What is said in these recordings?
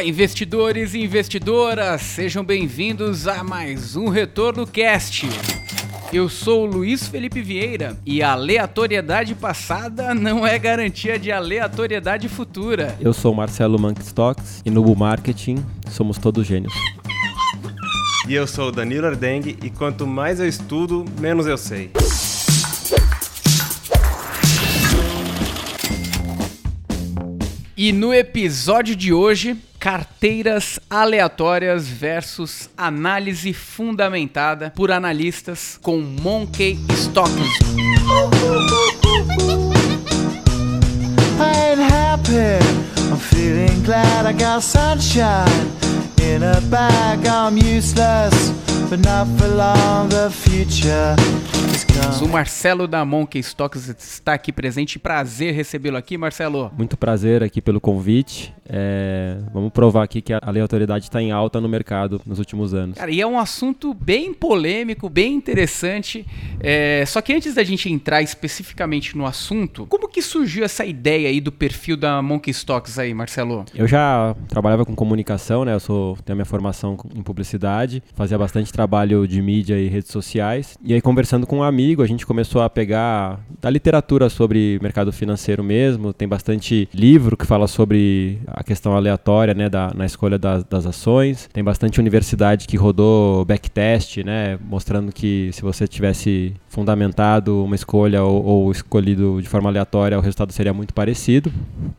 Olá, investidores e investidoras, sejam bem-vindos a mais um Retorno Cast. Eu sou o Luiz Felipe Vieira e a aleatoriedade passada não é garantia de aleatoriedade futura. Eu sou o Marcelo Monkstocks e no Bull Marketing somos todos gênios. E eu sou o Danilo Ardengue e quanto mais eu estudo, menos eu sei. E no episódio de hoje, carteiras aleatórias versus análise fundamentada por analistas com Monkey Stocks. Future. O Marcelo da Monkey Stocks está aqui presente. Prazer recebê-lo aqui, Marcelo. Muito prazer aqui pelo convite. É, vamos provar aqui que a aleatoriedade está em alta no mercado nos últimos anos. Cara, e é um assunto bem polêmico, bem interessante. É, só que antes da gente entrar especificamente no assunto, como que surgiu essa ideia aí do perfil da Monkey Stocks aí, Marcelo? Eu já trabalhava com comunicação, né? Eu sou, tenho a minha formação em publicidade, fazia bastante trabalho de mídia e redes sociais. E aí, conversando com um amigo, a gente começou a pegar da literatura sobre mercado financeiro mesmo. Tem bastante livro que fala sobre a questão aleatória né, da, na escolha das, das ações. Tem bastante universidade que rodou backtest, né, mostrando que se você tivesse fundamentado uma escolha ou, ou, escolhido de forma aleatória, o resultado seria muito parecido.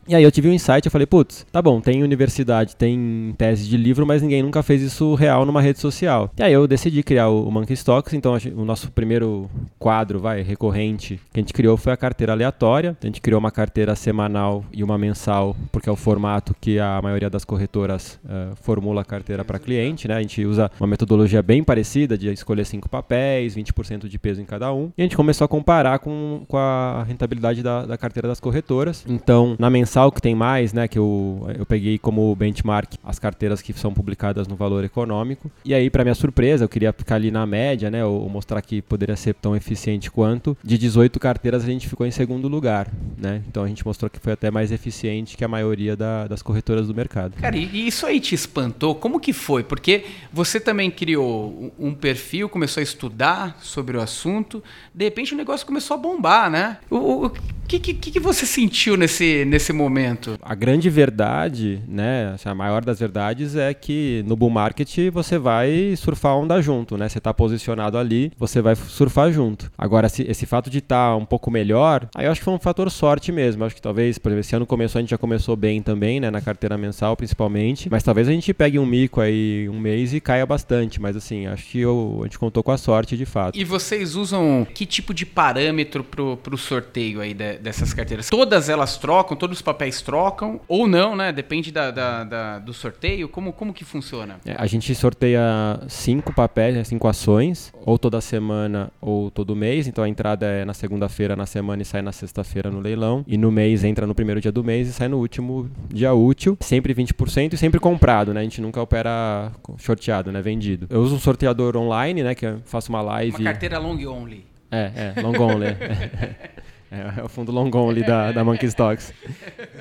E aí eu tive um insight, eu falei, putz, tá bom, tem universidade, tem tese de livro, mas ninguém nunca fez isso real numa rede social. E aí eu decidi criar o, o Monkey Stocks, então o nosso primeiro quadro, vai, recorrente, que a gente criou foi a carteira aleatória. A gente criou uma carteira semanal e uma mensal, porque é o formato que a maioria das corretoras uh, formula a carteira para cliente, né? A gente usa uma metodologia bem parecida de escolher cinco papéis, 20% de peso em cada cada um. E a gente começou a comparar com, com a rentabilidade da, da carteira das corretoras. Então, na mensal que tem mais, né, que eu, eu peguei como benchmark as carteiras que são publicadas no valor econômico. E aí, para minha surpresa, eu queria ficar ali na média, né, ou, ou mostrar que poderia ser tão eficiente quanto. De 18 carteiras, a gente ficou em segundo lugar, né? Então, a gente mostrou que foi até mais eficiente que a maioria da, das corretoras do mercado. Cara, e isso aí te espantou? Como que foi? Porque você também criou um perfil, começou a estudar sobre o assunto de repente o negócio começou a bombar, né? O, o que, que, que você sentiu nesse, nesse momento? A grande verdade, né? A maior das verdades é que no bull market você vai surfar onda junto, né? Você está posicionado ali, você vai surfar junto. Agora, esse, esse fato de estar tá um pouco melhor, aí eu acho que foi um fator sorte mesmo. Eu acho que talvez, por exemplo, esse ano começou, a gente já começou bem também, né? Na carteira mensal, principalmente. Mas talvez a gente pegue um mico aí um mês e caia bastante. Mas assim, acho que eu, a gente contou com a sorte de fato. E vocês usam que tipo de parâmetro pro, pro sorteio aí de, dessas carteiras? Todas elas trocam, todos os papéis trocam, ou não, né? Depende da, da, da do sorteio. Como, como que funciona? É, a gente sorteia cinco papéis, né, cinco ações, ou toda semana ou todo mês. Então a entrada é na segunda-feira na semana e sai na sexta-feira no leilão. E no mês entra no primeiro dia do mês e sai no último dia útil. Sempre 20% e sempre comprado, né? A gente nunca opera shorteado, né? Vendido. Eu uso um sorteador online, né? Que eu faço uma live. Uma carteira long only. É, é, long only. É, é o fundo long only da, da Monkey Stocks.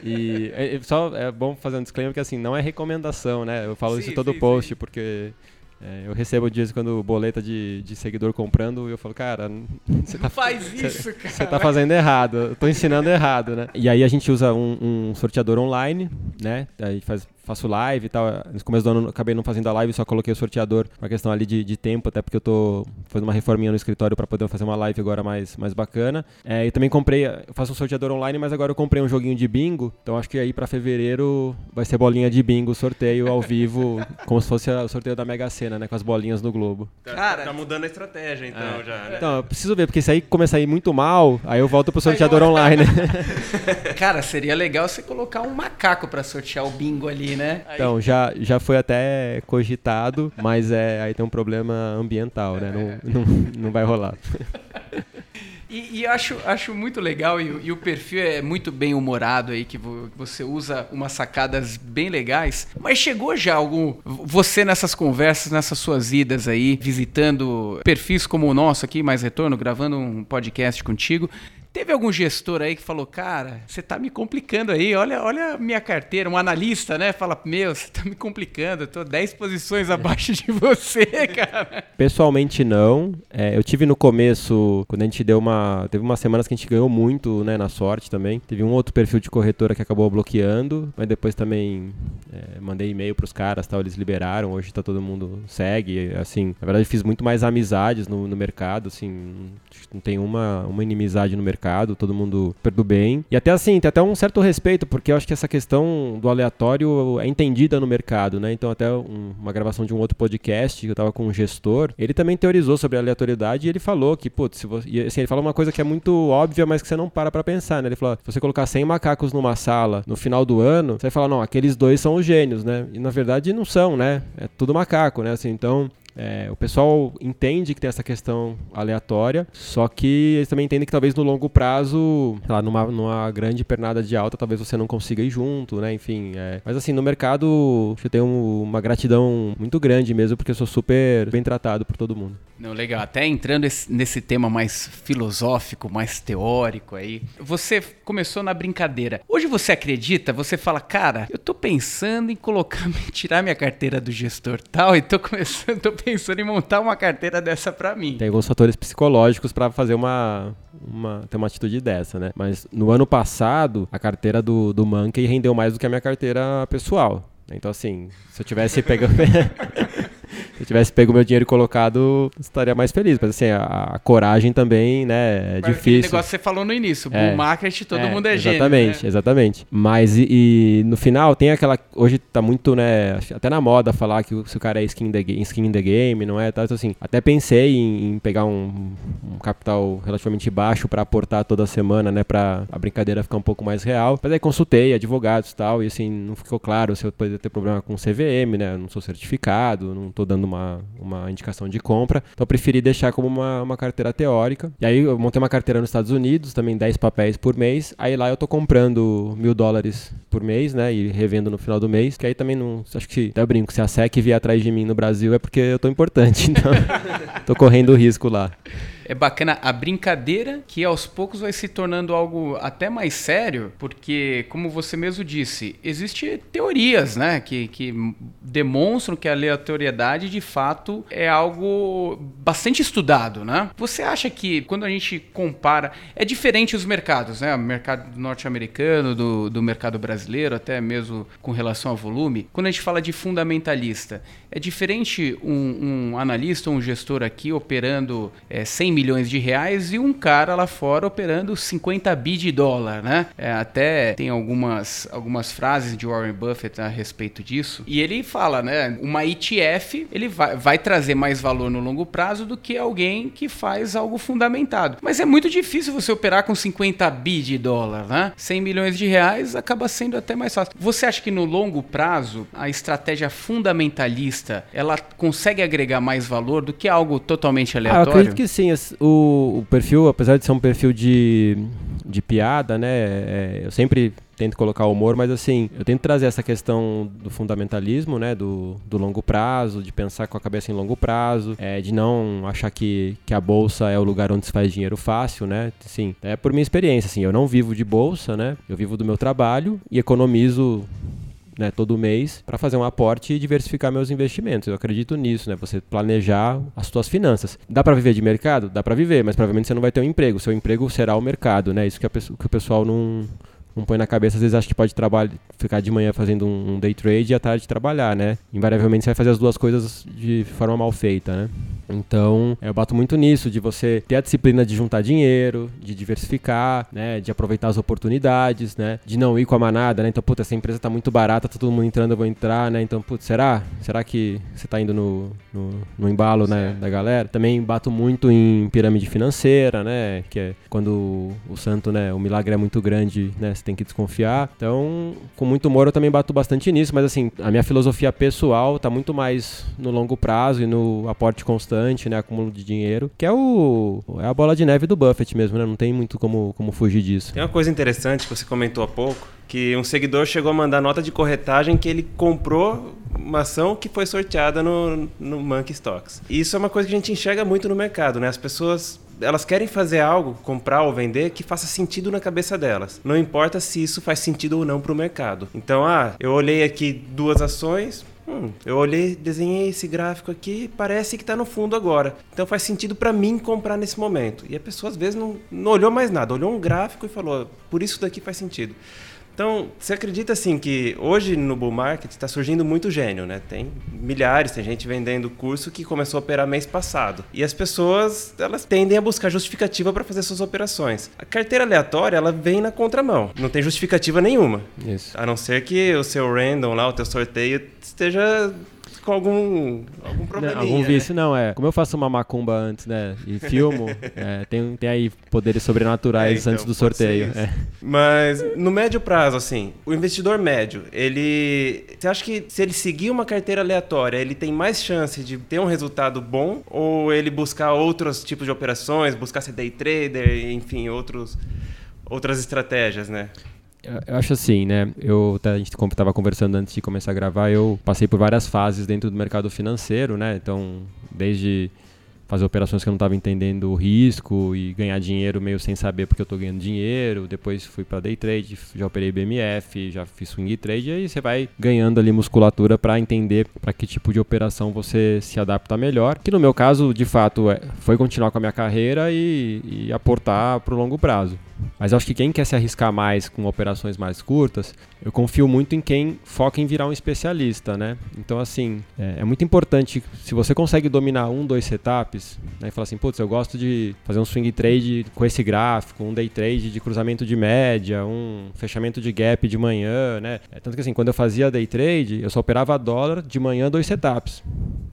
E é, só é bom fazer um disclaimer que assim, não é recomendação, né? Eu falo sim, isso em todo sim, post, sim. porque é, eu recebo de vez quando boleta de, de seguidor comprando e eu falo, cara, você tá, faz isso, cê, cara. Você tá fazendo errado, eu tô ensinando errado, né? E aí a gente usa um, um sorteador online, né? Aí faz faço live e tal. No começo do ano acabei não fazendo a live, só coloquei o sorteador, uma questão ali de, de tempo, até porque eu tô fazendo uma reforminha no escritório para poder fazer uma live agora mais, mais bacana. É, e também comprei, eu faço um sorteador online, mas agora eu comprei um joguinho de bingo, então acho que aí para fevereiro vai ser bolinha de bingo, sorteio ao vivo, como se fosse o sorteio da Mega Sena, né, com as bolinhas no Globo. Tá, Cara, tá mudando a estratégia então é. já, né? Então, eu preciso ver, porque se aí começar a ir muito mal, aí eu volto pro sorteador online. Cara, seria legal você colocar um macaco para sortear o bingo ali, né? Então, já, já foi até cogitado, mas é, aí tem um problema ambiental, né? Não, não, não vai rolar. E, e acho, acho muito legal, e, e, o perfil é muito bem humorado aí, que você usa umas sacadas bem legais. Mas chegou já algum. Você nessas conversas, nessas suas idas aí, visitando perfis como o nosso aqui, Mais Retorno, gravando um podcast contigo Teve algum gestor aí que falou, cara, você tá me complicando aí, olha, olha minha carteira, um analista, né? Fala, meu, você tá me complicando, eu tô 10 posições é. abaixo de você, cara. Pessoalmente não. É, eu tive no começo, quando a gente deu uma. Teve umas semanas que a gente ganhou muito, né, na sorte também. Teve um outro perfil de corretora que acabou bloqueando, mas depois também é, mandei e-mail pros caras, tal, eles liberaram. Hoje tá todo mundo segue, assim. Na verdade, fiz muito mais amizades no, no mercado, assim. Não tem uma, uma inimizade no mercado, todo mundo perdo bem. E até assim, tem até um certo respeito, porque eu acho que essa questão do aleatório é entendida no mercado, né? Então, até um, uma gravação de um outro podcast que eu tava com um gestor, ele também teorizou sobre aleatoriedade e ele falou que, putz, se você, e, assim, ele falou uma coisa que é muito óbvia, mas que você não para pra pensar, né? Ele falou, se você colocar 100 macacos numa sala no final do ano, você vai falar, não, aqueles dois são os gênios, né? E na verdade não são, né? É tudo macaco, né? Assim, então, é, o pessoal entende que tem essa questão aleatória, só que eles também entendem que talvez no longo prazo, lá, numa, numa grande pernada de alta, talvez você não consiga ir junto, né? Enfim, é. mas assim, no mercado eu tenho uma gratidão muito grande mesmo, porque eu sou super bem tratado por todo mundo. Não, legal. Até entrando nesse tema mais filosófico, mais teórico aí, você começou na brincadeira. Hoje você acredita, você fala, cara, eu tô pensando em colocar, tirar minha carteira do gestor tal, e tô começando, tô pensando em montar uma carteira dessa para mim. Tem alguns fatores psicológicos para fazer uma, uma, ter uma atitude dessa, né? Mas no ano passado, a carteira do, do Monkey rendeu mais do que a minha carteira pessoal. Então, assim, se eu tivesse pegado. Se eu tivesse pego meu dinheiro e colocado, estaria mais feliz. Mas assim, a, a coragem também, né, é Mas difícil. negócio que você falou no início, é, bull market, todo é, mundo é gênio. Exatamente, né? exatamente. Mas e, e, no final tem aquela. Hoje tá muito, né, até na moda falar que se o cara é skin, the, skin in the game, não é? Tá, então, assim, até pensei em, em pegar um, um, capital relativamente baixo para aportar toda semana, né, pra a brincadeira ficar um pouco mais real. Mas aí consultei advogados e tal, e assim, não ficou claro se eu poderia ter problema com CVM, né? Eu não sou certificado, não tô dando uma, uma indicação de compra. Então eu preferi deixar como uma, uma carteira teórica. E aí eu montei uma carteira nos Estados Unidos, também 10 papéis por mês. Aí lá eu tô comprando mil dólares por mês, né? E revendo no final do mês. Que aí também não. Acho que até brinco, se a SEC vier atrás de mim no Brasil é porque eu tô importante. Então tô correndo risco lá é bacana a brincadeira que aos poucos vai se tornando algo até mais sério, porque, como você mesmo disse, existem teorias né, que, que demonstram que a aleatoriedade de fato é algo bastante estudado. Né? Você acha que quando a gente compara, é diferente os mercados, né? o mercado norte-americano, do, do mercado brasileiro, até mesmo com relação ao volume, quando a gente fala de fundamentalista, é diferente um, um analista, um gestor aqui operando é, 100 milhões de reais e um cara lá fora operando 50 bi de dólar, né? É, até tem algumas, algumas frases de Warren Buffett a respeito disso. E ele fala, né? Uma ETF ele vai, vai trazer mais valor no longo prazo do que alguém que faz algo fundamentado. Mas é muito difícil você operar com 50 bi de dólar, né? 100 milhões de reais acaba sendo até mais fácil. Você acha que no longo prazo a estratégia fundamentalista ela consegue agregar mais valor do que algo totalmente aleatório? Ah, eu acredito que sim o, o perfil, apesar de ser um perfil de, de piada, né? É, eu sempre tento colocar humor, mas assim, eu tento trazer essa questão do fundamentalismo, né? Do, do longo prazo, de pensar com a cabeça em longo prazo, é, de não achar que, que a bolsa é o lugar onde se faz dinheiro fácil, né? Sim, é por minha experiência, assim, eu não vivo de bolsa, né? Eu vivo do meu trabalho e economizo né, todo mês para fazer um aporte e diversificar meus investimentos. Eu acredito nisso, né? Você planejar as suas finanças. Dá para viver de mercado? Dá para viver, mas provavelmente você não vai ter um emprego. Seu emprego será o mercado, né? Isso que, a, que o pessoal não não põe na cabeça, às vezes acha que pode trabalhar, ficar de manhã fazendo um, day trade e à tarde trabalhar, né? Invariavelmente você vai fazer as duas coisas de forma mal feita, né? Então, eu bato muito nisso, de você ter a disciplina de juntar dinheiro, de diversificar, né? De aproveitar as oportunidades, né? De não ir com a manada, né? Então, puta, essa empresa tá muito barata, tá todo mundo entrando, eu vou entrar, né? Então, putz, será? Será que você tá indo no, no, no embalo, né? Da galera? Também bato muito em pirâmide financeira, né? Que é quando o santo, né? O milagre é muito grande, né? Você tem que desconfiar. Então, com muito humor eu também bato bastante nisso, mas assim, a minha filosofia pessoal tá muito mais no longo prazo e no aporte constante, né, acúmulo de dinheiro, que é o é a bola de neve do Buffett mesmo, né? Não tem muito como como fugir disso. Tem uma coisa interessante que você comentou há pouco, que um seguidor chegou a mandar nota de corretagem que ele comprou uma ação que foi sorteada no, no Monkey Stocks. E isso é uma coisa que a gente enxerga muito no mercado, né? As pessoas elas querem fazer algo, comprar ou vender, que faça sentido na cabeça delas. Não importa se isso faz sentido ou não para o mercado. Então, ah, eu olhei aqui duas ações, Hum, eu olhei, desenhei esse gráfico aqui, parece que está no fundo agora. Então faz sentido para mim comprar nesse momento. E a pessoa às vezes não, não olhou mais nada, olhou um gráfico e falou: por isso daqui faz sentido. Então, você acredita assim que hoje no bull market está surgindo muito gênio, né? Tem milhares, tem gente vendendo curso que começou a operar mês passado. E as pessoas, elas tendem a buscar justificativa para fazer suas operações. A carteira aleatória, ela vem na contramão. Não tem justificativa nenhuma. Isso. A não ser que o seu random lá, o teu sorteio esteja com algum, algum problema. Algum né? vício, não, é. Como eu faço uma macumba antes, né? E filmo, é, tem, tem aí poderes sobrenaturais É, então, antes do sorteio. é. Mas no médio prazo, assim, o investidor médio, ele. Você acha que se ele seguir uma carteira aleatória, ele tem mais chance de ter um resultado bom? Ou ele buscar outros tipos de operações, buscar ser day trader, enfim, outros, outras estratégias, né? Eu- acho assim, né? Eu até a gente estava conversando antes de começar a gravar, eu passei por várias fases dentro do mercado financeiro, né? Então, desde fazer operações que eu não estava entendendo o risco e ganhar dinheiro meio sem saber porque eu estou ganhando dinheiro. Depois fui para day trade, já operei BMF, já fiz swing trade e aí você vai ganhando ali musculatura para entender para que tipo de operação você se adapta melhor. Que no meu caso, de fato, é- foi continuar com a minha carreira e, e aportar para o longo prazo. Mas eu acho que quem quer se arriscar mais com operações mais curtas, eu confio muito em quem foca em virar um especialista, né? Então, assim, é, é muito importante, se você consegue dominar um, dois setups, né? E falar assim, putz, eu gosto de fazer um swing trade com esse gráfico, um day trade de cruzamento de média, um fechamento de gap de manhã, né? É, tanto que assim, quando eu fazia day trade, eu só operava dólar de manhã dois setups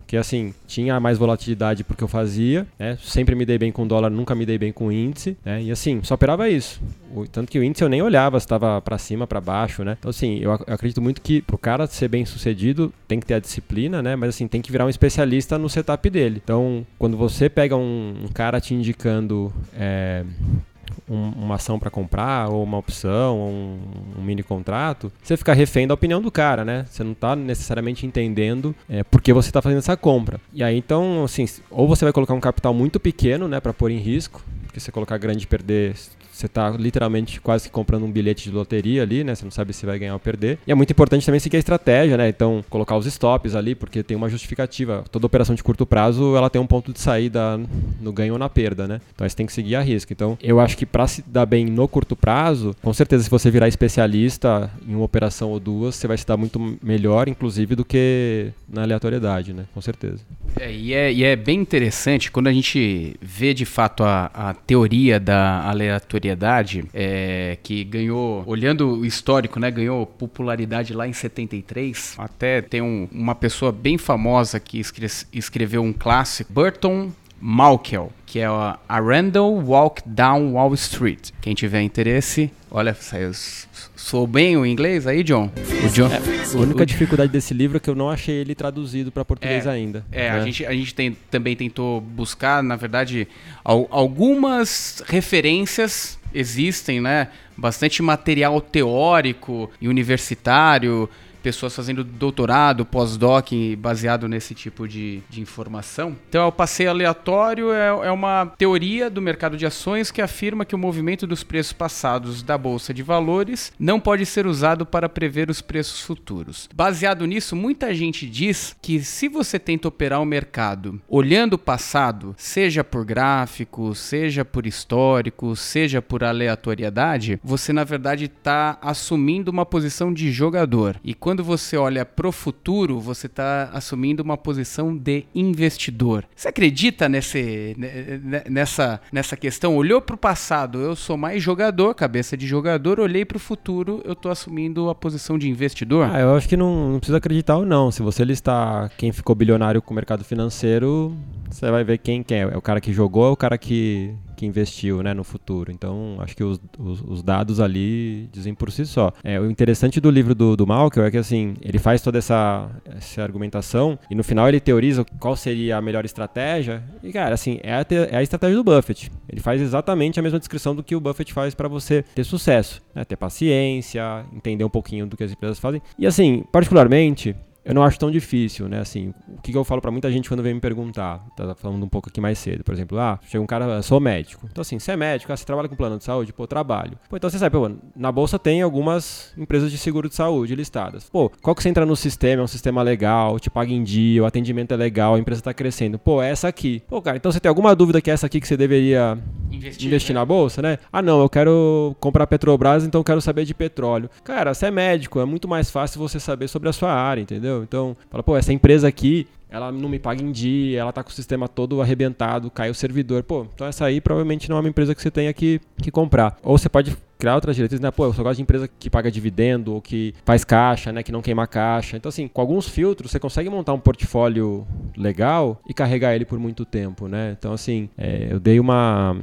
que assim, tinha mais volatilidade porque eu fazia, né? Sempre me dei bem com dólar, nunca me dei bem com índice, né? E assim, só operava isso. O- tanto que o índice eu nem olhava se estava para cima, para baixo, né? Então assim, eu, ac- eu acredito muito que pro cara ser bem sucedido, tem que ter a disciplina, né? Mas assim, tem que virar um especialista no setup dele. Então, quando você pega um, um cara te indicando é, um- uma ação para comprar, ou uma opção, ou um, um mini contrato, você fica refém da opinião do cara, né? Você não está necessariamente entendendo é, por que você está fazendo essa compra. E aí, então, assim, ou você vai colocar um capital muito pequeno, né, para pôr em risco, porque você colocar grande e perder, você está literalmente quase que comprando um bilhete de loteria ali, né? Você não sabe se vai ganhar ou perder. E é muito importante também seguir a estratégia, né? Então, colocar os stops ali, porque tem uma justificativa. Toda operação de curto prazo, ela tem um ponto de saída no ganho ou na perda, né? Então, você tem que seguir a risco. Então, eu acho que para se dar bem no curto prazo, com certeza, se você virar especialista em uma operação ou duas, você vai se dar muito melhor, inclusive, do que na aleatoriedade, né? Com certeza. É, e, é, e é bem interessante quando a gente vê de fato a, a teoria da aleatoriedade, é, que ganhou, olhando o histórico, né, ganhou popularidade lá em 73. Até tem um- uma pessoa bem famosa que escre- escreveu um clássico, Burton Malkiel, que é a, a Randall Walk Down Wall Street. Quem tiver interesse, olha, saiu, sou bem o inglês aí, John? O John A única dificuldade desse livro é que eu não achei ele traduzido para português É, ainda. É, né? a gente, a gente tem- também tentou buscar, na verdade, al- algumas referências existem, né? Bastante material teórico e universitário, pessoas fazendo doutorado, pós-doc baseado nesse tipo de, de informação. Então, o passeio aleatório é, é uma teoria do mercado de ações que afirma que o movimento dos preços passados da bolsa de valores não pode ser usado para prever os preços futuros. Baseado nisso, muita gente diz que se você tenta operar o mercado olhando o passado, seja por gráfico, seja por histórico, seja por aleatoriedade, você na verdade está assumindo uma posição de jogador. E quando você olha pro futuro, você está assumindo uma posição de investidor. Você acredita nesse, ne- ne- nessa, nessa questão? Olhou pro passado, eu sou mais jogador, cabeça de jogador, olhei pro futuro, eu tô assumindo a posição de investidor? Ah, eu acho que não, não precisa acreditar ou não. Se você listar quem ficou bilionário com o mercado financeiro, você vai ver quem, quem é. É o cara que jogou ou é o cara que, que investiu né, no futuro. Então, acho que os, os, os dados ali dizem por si só. É, o interessante do livro do, do Malcolm é que assim, ele faz toda essa, essa argumentação e no final ele teoriza qual seria a melhor estratégia. E, cara, assim, é a, é a estratégia do Buffett. Ele faz exatamente a mesma descrição do que o Buffett faz para você ter sucesso. né? Ter paciência, entender um pouquinho do que as empresas fazem. E assim, particularmente, eu não acho tão difícil, né? Assim, que, que eu falo para muita gente quando vem me perguntar, tá falando um pouco aqui mais cedo, por exemplo, ah, chega um cara, sou médico. Então assim, você é médico, ah, você trabalha com plano de saúde, pô, trabalho. Pô, então você sabe, pô, na bolsa tem algumas empresas de seguro de saúde listadas. Pô, qual que você entra no sistema, é um sistema legal, te paga em dia, o atendimento é legal, a empresa tá crescendo. Pô, é essa aqui. Pô, cara, então você tem alguma dúvida que é essa aqui que você deveria investir, investir né? na bolsa, né? Ah, não, eu quero comprar Petrobras, então eu quero saber de petróleo. Cara, você é médico, é muito mais fácil você saber sobre a sua área, entendeu? Então, fala, pô, essa empresa aqui, ela não me paga em dia, ela tá com o sistema todo arrebentado, cai o servidor. Pô, então essa aí provavelmente não é uma empresa que você tenha que, que comprar. Ou você pode criar outras diretrizes, né? Pô, eu só gosto de empresa que paga dividendo, ou que faz caixa, né? Que não queima caixa. Então, assim, com alguns filtros, você consegue montar um portfólio legal e carregar ele por muito tempo, né? Então, assim, é, eu dei uma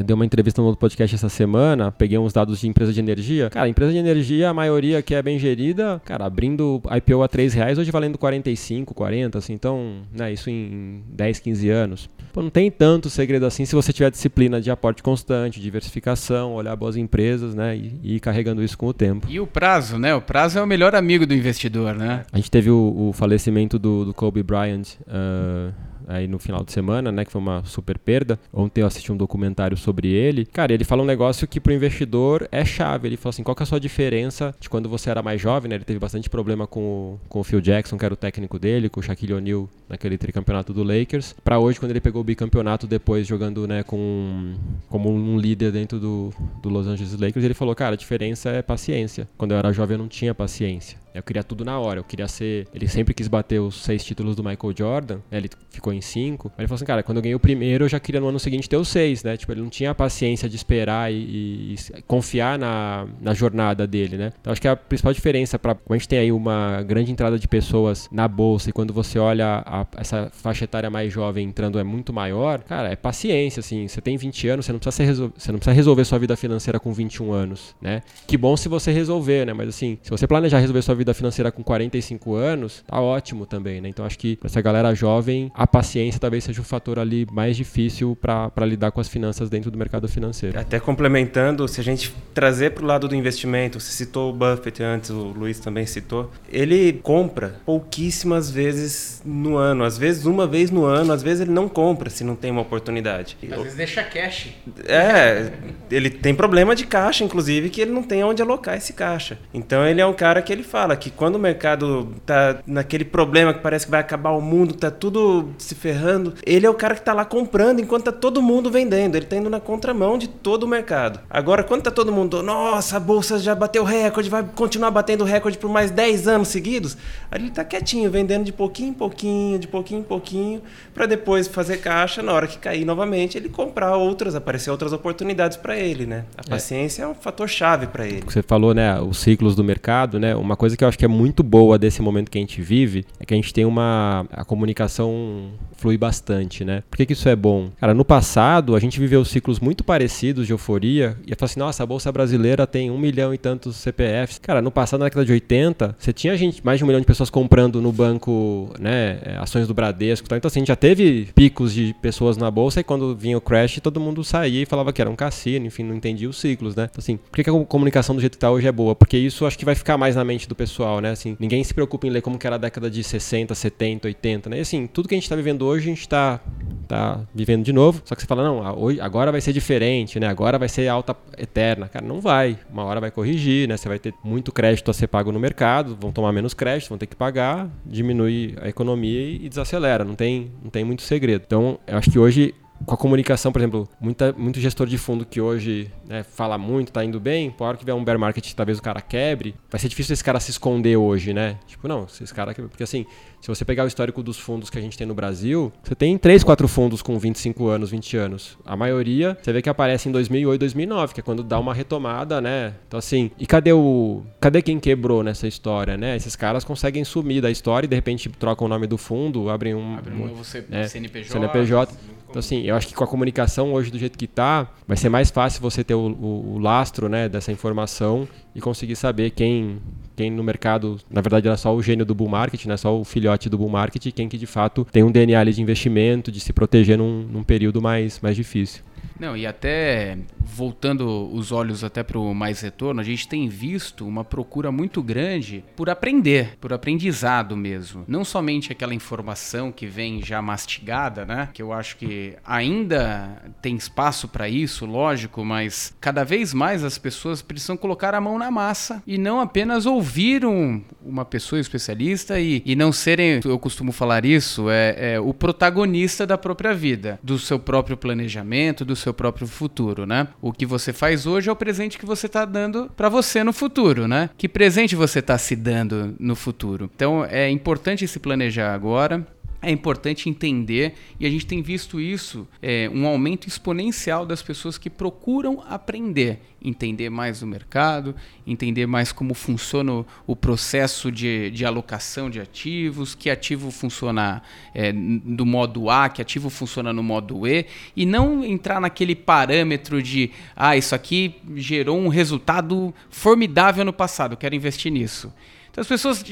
eu dei uma entrevista no outro podcast essa semana, peguei uns dados de empresa de energia. Cara, empresa de energia, a maioria que é bem gerida, cara, abrindo IPO a 3 reais, hoje valendo 45, 40, assim, então, né, isso em 10, 15 anos. Pô, não tem tanto segredo assim se você tiver disciplina de aporte constante, diversificação, olhar boas empresas, né, e, e ir carregando isso com o tempo. E o prazo, né? O prazo é o melhor amigo do investidor, né? A gente teve o, o falecimento do, do Kobe Bryant. Uh, aí no final de semana, né, que foi uma super perda. Ontem eu assisti um documentário sobre ele. Cara, ele fala um negócio que pro investidor é chave. Ele falou assim: qual que é a sua diferença de quando você era mais jovem, né? Ele teve bastante problema com o, com o Phil Jackson, que era o técnico dele, com o Shaquille O'Neal naquele tricampeonato do Lakers, para hoje quando ele pegou o bicampeonato depois jogando, né, com como um líder dentro do, do Los Angeles Lakers, ele falou: "Cara, a diferença é paciência. Quando eu era jovem eu não tinha paciência. Eu queria tudo na hora. Eu queria ser. Ele sempre quis bater os seis títulos do Michael Jordan. Né? Ele ficou em cinco. Aí ele falou assim, cara, quando eu ganhei o primeiro, eu já queria no ano seguinte ter os seis, né? Tipo, ele não tinha a paciência de esperar e, e, e confiar na, na jornada dele, né? Então acho que a principal diferença para a gente tem aí uma grande entrada de pessoas na bolsa e quando você olha a, essa faixa etária mais jovem entrando é muito maior, cara, é paciência, assim. Você tem 20 anos, você não precisa, resol... você não precisa resolver sua vida financeira com 21 anos, né? Que bom se você resolver, né? Mas assim, se você planejar resolver sua vida vida financeira com 45 anos, tá ótimo também, né? Então acho que para essa galera jovem, a paciência talvez seja o fator ali mais difícil para lidar com as finanças dentro do mercado financeiro. Até complementando, se a gente trazer para o lado do investimento, você citou o Buffett antes, o Luiz também citou, ele compra pouquíssimas vezes no ano, às vezes uma vez no ano, às vezes ele não compra se não tem uma oportunidade. Às vezes deixa cash. É, ele tem problema de caixa, inclusive, que ele não tem onde alocar esse caixa. Então ele é um cara que ele fala que quando o mercado tá naquele problema que parece que vai acabar o mundo, tá tudo se ferrando, ele é o cara que tá lá comprando enquanto tá todo mundo vendendo. Ele tá indo na contramão de todo o mercado. Agora, quando tá todo mundo, nossa, a bolsa já bateu recorde, vai continuar batendo recorde por mais 10 anos seguidos, aí ele tá quietinho, vendendo de pouquinho em pouquinho, de pouquinho em pouquinho, para depois fazer caixa, na hora que cair novamente, ele comprar outras, aparecer outras oportunidades para ele, né? A é. paciência é, é um fator chave para ele. Você falou, né, os ciclos do mercado, né? Uma coisa que eu acho que é muito boa desse momento que a gente vive é que a gente tem uma. A comunicação flui bastante, né? Por que, que isso é bom? Cara, no passado a gente viveu ciclos muito parecidos de euforia e ia assim: nossa, a Bolsa Brasileira tem um milhão e tantos CPFs. Cara, no passado, na década de 80, você tinha gente, mais de um milhão de pessoas comprando no banco, né? É, ações do Bradesco. Então, assim, a gente já teve picos de pessoas na Bolsa e quando vinha o crash, todo mundo saía e falava que era um cassino, enfim, não entendia os ciclos, né? Então, assim, por que, que a comunicação do jeito que tá hoje é boa? Porque isso acho que vai ficar mais na mente do pessoal, né? Assim, ninguém se preocupa em ler como que era a década de 60, 70, 80, né? E assim, tudo que a gente tá vivendo hoje, a gente tá, tá vivendo de novo. Só que você fala, não, hoje, agora vai ser diferente, né? Agora vai ser alta eterna. Cara, não vai. Uma hora vai corrigir, né? Você vai ter muito crédito a ser pago no mercado, vão tomar menos crédito, vão ter que pagar, diminui a economia e, e desacelera. Não tem, não tem muito segredo. Então, eu acho que hoje com a comunicação, por exemplo, muita, muito gestor de fundo que hoje né, fala muito, tá indo bem, por hora que vier um bear market, talvez o cara quebre, vai ser difícil esse cara se esconder hoje, né? Tipo, não, esse cara Porque assim, se você pegar o histórico dos fundos que a gente tem no Brasil, você tem 3, 4 fundos com 25 anos, 20 anos. A maioria, você vê que aparece em 2008, 2009, que é quando dá uma retomada, né? Então assim, e cadê o... Cadê quem quebrou nessa história, né? Esses caras conseguem sumir da história e de repente trocam o nome do fundo, abrem um... Abre um novo né, CNPJ. CNPJ. Então, assim, eu acho que com a comunicação hoje do jeito que está, vai ser mais fácil você ter o, o, o, lastro né, dessa informação e conseguir saber quem, quem no mercado, na verdade, era só o gênio do bull market, né, só o filhote do bull market, quem que de fato tem um DNA de investimento, de se proteger num, num período mais, mais difícil. Não, e até voltando os olhos até para o mais retorno, a gente tem visto uma procura muito grande por aprender, por aprendizado mesmo. Não somente aquela informação que vem já mastigada, né? Que eu acho que ainda tem espaço para isso, lógico, mas cada vez mais as pessoas precisam colocar a mão na massa e não apenas ouvir um, uma pessoa especialista e, e não serem, eu costumo falar isso, é, é o protagonista da própria vida, do seu próprio planejamento, do seu próprio futuro, né? O que você faz hoje é o presente que você está dando para você no futuro, né? Que presente você está se dando no futuro? Então é importante se planejar agora, é importante entender, e a gente tem visto isso, é, um aumento exponencial das pessoas que procuram aprender, entender mais o mercado, entender mais como funciona o, o processo de, de, alocação de ativos, que ativo funciona é, do modo A, que ativo funciona no modo E, e não entrar naquele parâmetro de, ah, isso aqui gerou um resultado formidável no passado, quero investir nisso. Então as pessoas,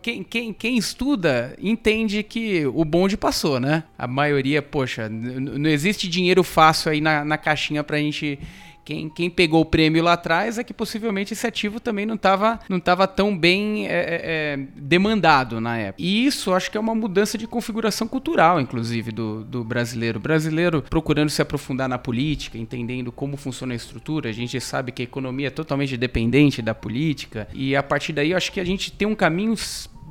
quem, quem, quem estuda, entende que o bonde passou, né? A maioria, poxa, não existe dinheiro fácil aí na, na caixinha pra gente quem, quem pegou o prêmio lá atrás é que possivelmente esse ativo também não estava não tava tão bem é, é, é, demandado na época. E isso acho que é uma mudança de configuração cultural, inclusive, do, do brasileiro. O brasileiro procurando se aprofundar na política, entendendo como funciona a estrutura. A gente sabe que a economia é totalmente dependente da política. E a partir daí, eu acho que a gente tem um caminho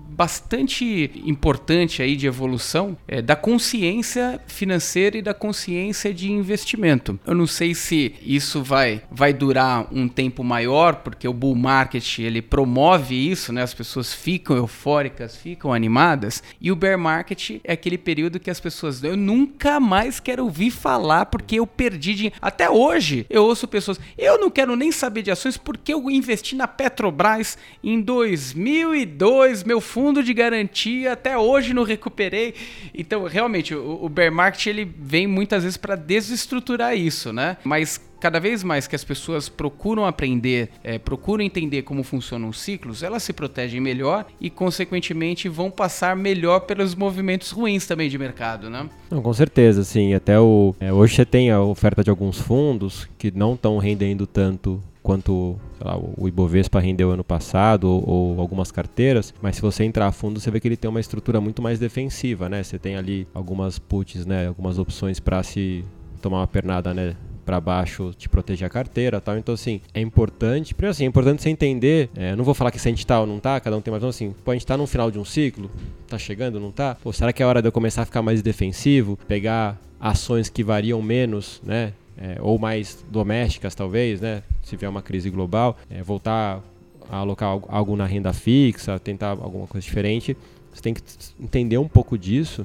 bastante importante aí de evolução é, da consciência financeira e da consciência de investimento. Eu não sei se isso vai, vai durar um tempo maior, porque o bull market ele promove isso, né? As pessoas ficam eufóricas, ficam animadas, e o bear market é aquele período que as pessoas eu nunca mais quero ouvir falar porque eu perdi dinheiro. Até hoje eu ouço pessoas, eu não quero nem saber de ações porque eu investi na Petrobras em 2002, meu fundo de garantia, até hoje não recuperei. Então, realmente, o, o bear market ele vem muitas vezes para desestruturar isso, né? Mas cada vez mais que as pessoas procuram aprender, é, procuram entender como funcionam os ciclos, elas se protegem melhor e, consequentemente, vão passar melhor pelos movimentos ruins também de mercado, né? Não, com certeza, sim. Até o é, hoje você tem a oferta de alguns fundos que não estão rendendo tanto quanto lá, o Ibovespa rendeu ano passado ou, ou, algumas carteiras, mas se você entrar a fundo, você vê que ele tem uma estrutura muito mais defensiva, né? Você tem ali algumas puts, né? Algumas opções para se tomar uma pernada, né? Para baixo te proteger a carteira tal. Então, assim, é importante. Primeiro, assim, é importante você entender. É, não vou falar que se a gente tá ou não tá, cada um tem mais. Então, assim, pô, a gente tá no final de um ciclo, tá chegando, não tá? Pô, será que é hora de eu começar a ficar mais defensivo? Pegar ações que variam menos, né? é, ou mais domésticas talvez, né? Se vier uma crise global, é, voltar a alocar algo na renda fixa, tentar alguma coisa diferente. Você tem que entender um pouco disso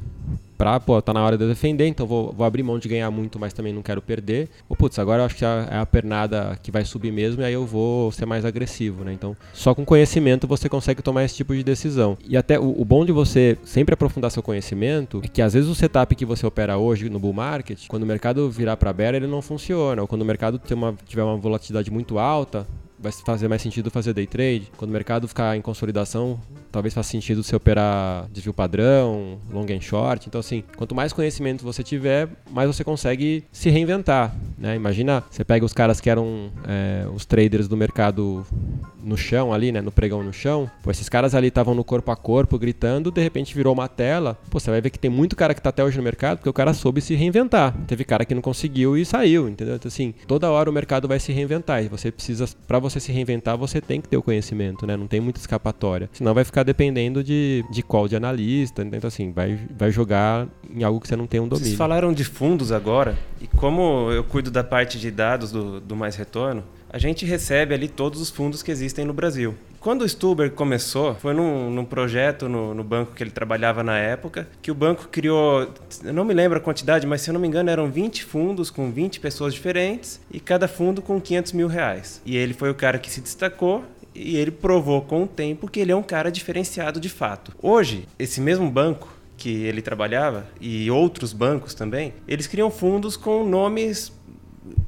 pra, pô, tá na hora de eu defender, então vou, vou abrir mão de ganhar muito, mas também não quero perder. Ou, putz, agora eu acho que é a pernada que vai subir mesmo e aí eu vou ser mais agressivo, né? Então, só com conhecimento você consegue tomar esse tipo de decisão. E até o, o bom de você sempre aprofundar seu conhecimento é que às vezes o setup que você opera hoje no bull market, quando o mercado virar para bear, ele não funciona. Ou quando o mercado uma, tiver uma volatilidade muito alta, vai fazer mais sentido fazer day trade. Quando o mercado ficar em consolidação, talvez faça sentido você operar desvio padrão, long and short. Então, assim, quanto mais conhecimento você tiver, mais você consegue se reinventar. Né? Imagina, você pega os caras que eram é, os traders do mercado no chão ali, né, no pregão no chão. Pô, esses caras ali estavam no corpo a corpo, gritando, de repente virou uma tela. Pô, você vai ver que tem muito cara que está até hoje no mercado, porque o cara soube se reinventar. Teve cara que não conseguiu e saiu, entendeu? Então, assim, toda hora o mercado vai se reinventar e você precisa, para você se reinventar, você tem que ter o conhecimento, né? Não tem muita escapatória. Senão vai ficar dependendo de, de qual de analista. Então, assim, vai, vai jogar em algo que você não tem um domínio. Vocês falaram de fundos agora, e como eu cuido da parte de dados do, do Mais Retorno, a gente recebe ali todos os fundos que existem no Brasil. Quando o Stuber começou, foi num, num projeto no, no, banco que ele trabalhava na época, que o banco criou, eu não me lembro a quantidade, mas se eu não me engano eram 20 fundos com 20 pessoas diferentes e cada fundo com 500 mil reais. E ele foi o cara que se destacou e ele provou com o tempo que ele é um cara diferenciado de fato. Hoje, esse mesmo banco que ele trabalhava e outros bancos também, eles criam fundos com nomes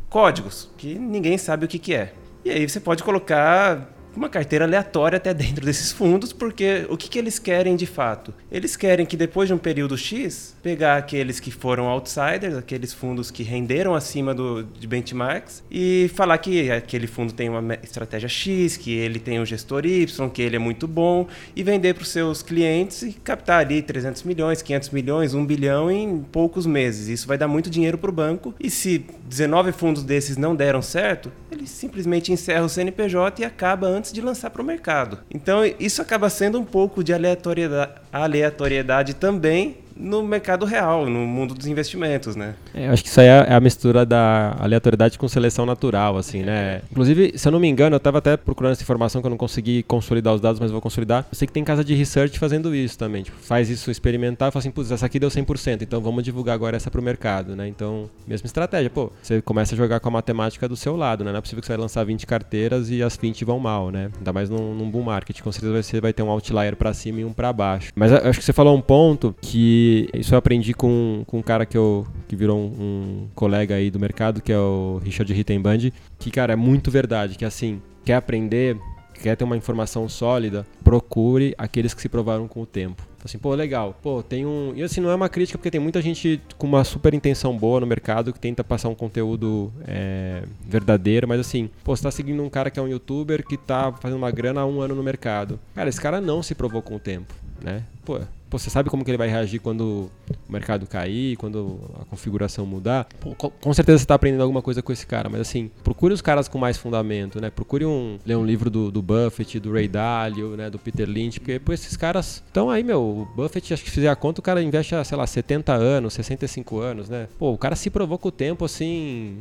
códigos, que ninguém sabe o que, que é. E aí você pode colocar uma carteira aleatória até dentro desses fundos, porque o que, que eles querem de fato? Eles querem que depois de um período X, pegar aqueles que foram outsiders, aqueles fundos que renderam acima do, de benchmarks, e falar que aquele fundo tem uma estratégia X, que ele tem um gestor Y, que ele é muito bom, e vender para os seus clientes e captar ali 300 milhões, 500 milhões, 1 bilhão em poucos meses. Isso vai dar muito dinheiro para o banco, e se 19 fundos desses não deram certo, ele simplesmente encerra o CNPJ e acaba antes de lançar para o mercado. Então isso acaba sendo um pouco de aleatoriedade, aleatoriedade também no mercado real, no mundo dos investimentos, né? É, acho que isso aí é, é a mistura da aleatoriedade com seleção natural, assim, né? Inclusive, se eu não me engano, eu estava até procurando essa informação que eu não consegui consolidar os dados, mas vou consolidar. Eu sei que tem casa de research fazendo isso também, tipo, faz isso experimentar e fala assim, putz, essa aqui deu 100%, então vamos divulgar agora essa para o mercado, né? Então, mesma estratégia, pô, você começa a jogar com a matemática do seu lado, né? Não é possível que você vai lançar 20 carteiras e as 20 vão mal, né? Ainda mais num, num bull market, com certeza você vai ter um outlier para cima e um para baixo. Mas acho que você falou um ponto que isso eu aprendi com, com um cara que, eu, que virou um, um colega aí do mercado, que é o Richard Rittenband, que, cara, é muito verdade, que assim, quer aprender, quer ter uma informação sólida, procure aqueles que se provaram com o tempo. Assim, pô, legal. Pô, tem um. E assim, não é uma crítica, porque tem muita gente com uma super intenção boa no mercado que tenta passar um conteúdo é, verdadeiro, mas assim, pô, você tá seguindo um cara que é um youtuber que tá fazendo uma grana há um ano no mercado. Cara, esse cara não se provou com o tempo, né? Pô, você sabe como que ele vai reagir quando o mercado cair, quando a configuração mudar. Pô, com certeza você está aprendendo alguma coisa com esse cara, mas assim, procure os caras com mais fundamento, né? Procure um, ler um livro do, do Buffett, do Ray Dalio, né? Do Peter Lynch, porque pô, esses caras estão aí, meu. O Buffett, acho que fizer a conta, o cara investe, sei lá, 70 anos, 65 anos, né? Pô, o cara se provou com o tempo, assim,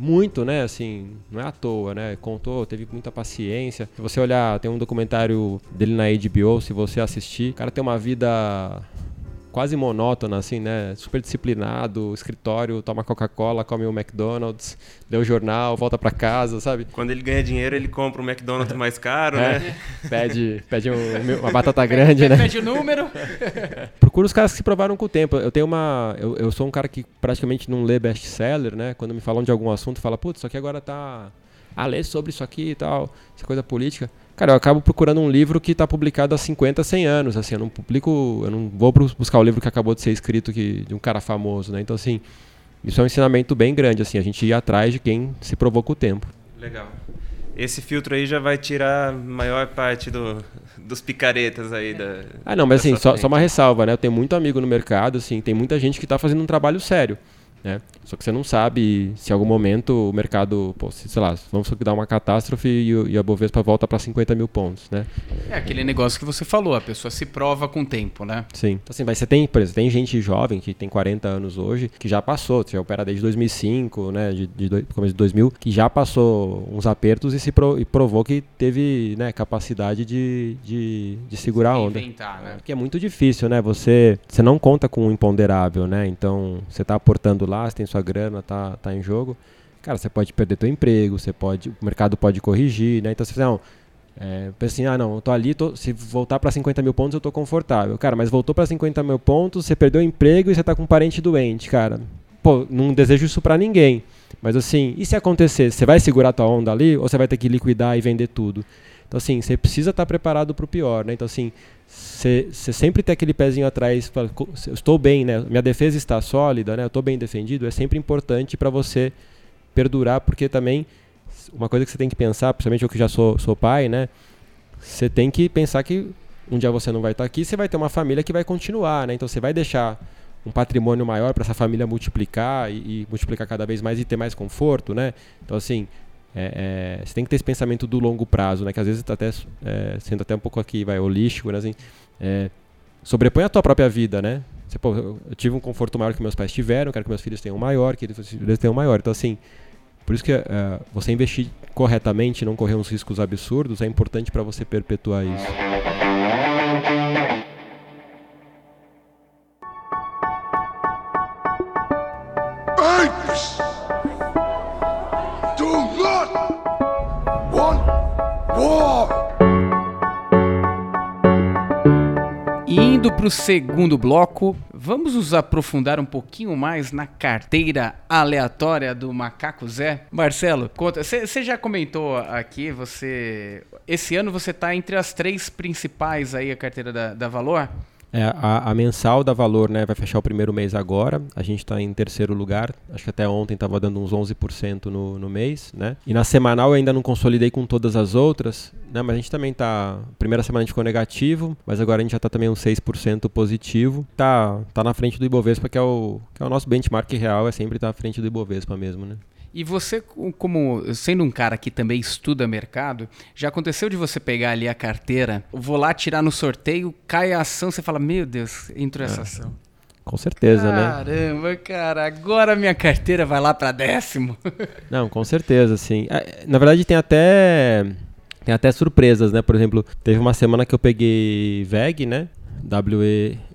muito, né? Assim, não é à toa, né? Contou, teve muita paciência. Se você olhar, tem um documentário dele na HBO, se você assistir, o cara tem uma vida quase monótona, assim, né? Super disciplinado, escritório, toma Coca-Cola, come o McDonald's, lê o jornal, volta para casa, sabe? Quando ele ganha dinheiro, ele compra um McDonald's mais caro, é. né? Pede, pede um, uma batata grande, né? Pede o número. Procura os caras que se provaram com o tempo. Eu tenho uma... Eu, eu sou um cara que praticamente não lê best-seller, né? Quando me falam de algum assunto, fala, putz, isso aqui agora tá... Ah, lê sobre isso aqui e tal, essa coisa política cara, eu acabo procurando um livro que está publicado há 50, 100 anos, assim, eu não publico, eu não vou buscar o livro que acabou de ser escrito que, de um cara famoso, né? Então, assim, isso é um ensinamento bem grande, assim, a gente ir atrás de quem se provou com o tempo. Legal. Esse filtro aí já vai tirar a maior parte do, dos picaretas aí da. Ah, não, mas assim, só, só, uma ressalva, né? Eu tenho muito amigo no mercado, assim, tem muita gente que está fazendo um trabalho sério. Né? Só que você não sabe se em algum momento o mercado, pô, se, sei lá, vamos dar uma catástrofe e, e a Bovespa volta para 50 mil pontos, né? É aquele negócio que você falou, a pessoa se prova com o tempo, né? Sim. Então, assim, mas você tem, por exemplo, tem gente jovem que tem 40 anos hoje, que já passou, já opera desde 2005, né, de, de, de começo de 2000, que já passou uns apertos e se pro, e provou que teve, né, capacidade de, de, de segurar a onda. Inventar, né? Porque é muito difícil, né? Você, você não conta com um imponderável, né? Então, você está aportando lá, você tem sua grana, tá, tá em jogo, cara, você pode perder teu emprego, você pode, o mercado pode corrigir, né? Então você não, é, assim, ah não, eu tô ali, tô, se voltar para 50 mil pontos eu tô confortável. Cara, mas voltou para 50 mil pontos, você perdeu o emprego e você tá com um parente doente, cara. Pô, não desejo isso para ninguém. Mas assim, e se acontecer, você vai segurar tua onda ali ou você vai ter que liquidar e vender tudo? Então assim, você precisa estar tá preparado para o pior, né? Então assim, você sempre tem aquele pezinho atrás, fala, estou bem, né? Minha defesa está sólida, né? Eu estou bem defendido. É sempre importante para você perdurar, porque também uma coisa que você tem que pensar, principalmente eu que já sou, sou pai, né? Você tem que pensar que um dia você não vai estar aqui, você vai ter uma família que vai continuar, né? Então você vai deixar um patrimônio maior para essa família multiplicar e, e, multiplicar cada vez mais e ter mais conforto, né? Então assim, é, é, você tem que ter esse pensamento do longo prazo, né? Que às vezes está até é, sendo até um pouco aqui, vai holístico, né? Assim, é, sobrepõe a tua própria vida, né? Você, pô, eu tive um conforto maior que meus pais tiveram, quero que meus filhos tenham maior, que eles tenham maior. Então assim, por isso que é, você investir corretamente, não correr uns riscos absurdos, é importante para você perpetuar isso. Para o segundo bloco. Vamos nos aprofundar um pouquinho mais na carteira aleatória do Macaco Zé. Marcelo, conta. Você já comentou aqui, você. Esse ano você está entre as três principais aí, a carteira da, da Valor? É, a, a, mensal da Valor né, vai fechar o primeiro mês agora. A gente está em terceiro lugar. Acho que até ontem estava dando uns 11% no, no mês. Né? E na semanal eu ainda não consolidei com todas as outras. Né, mas a gente também está. Primeira semana a gente ficou negativo, mas agora a gente já está também uns 6% positivo. Tá, tá na frente do Ibovespa, que é, o, que é o nosso benchmark real, é sempre estar tá à frente do Ibovespa mesmo. Né? E você, como sendo um cara que também estuda mercado, já aconteceu de você pegar ali a carteira, vou lá tirar no sorteio, cai a ação, você fala, meu Deus, entrou essa é. ação. Com certeza, Caramba, né? Caramba, cara, agora minha carteira vai lá para décimo. Não, com certeza, sim. É, na verdade, tem até tem até surpresas, né? Por exemplo, teve uma semana que eu peguei VEG, né?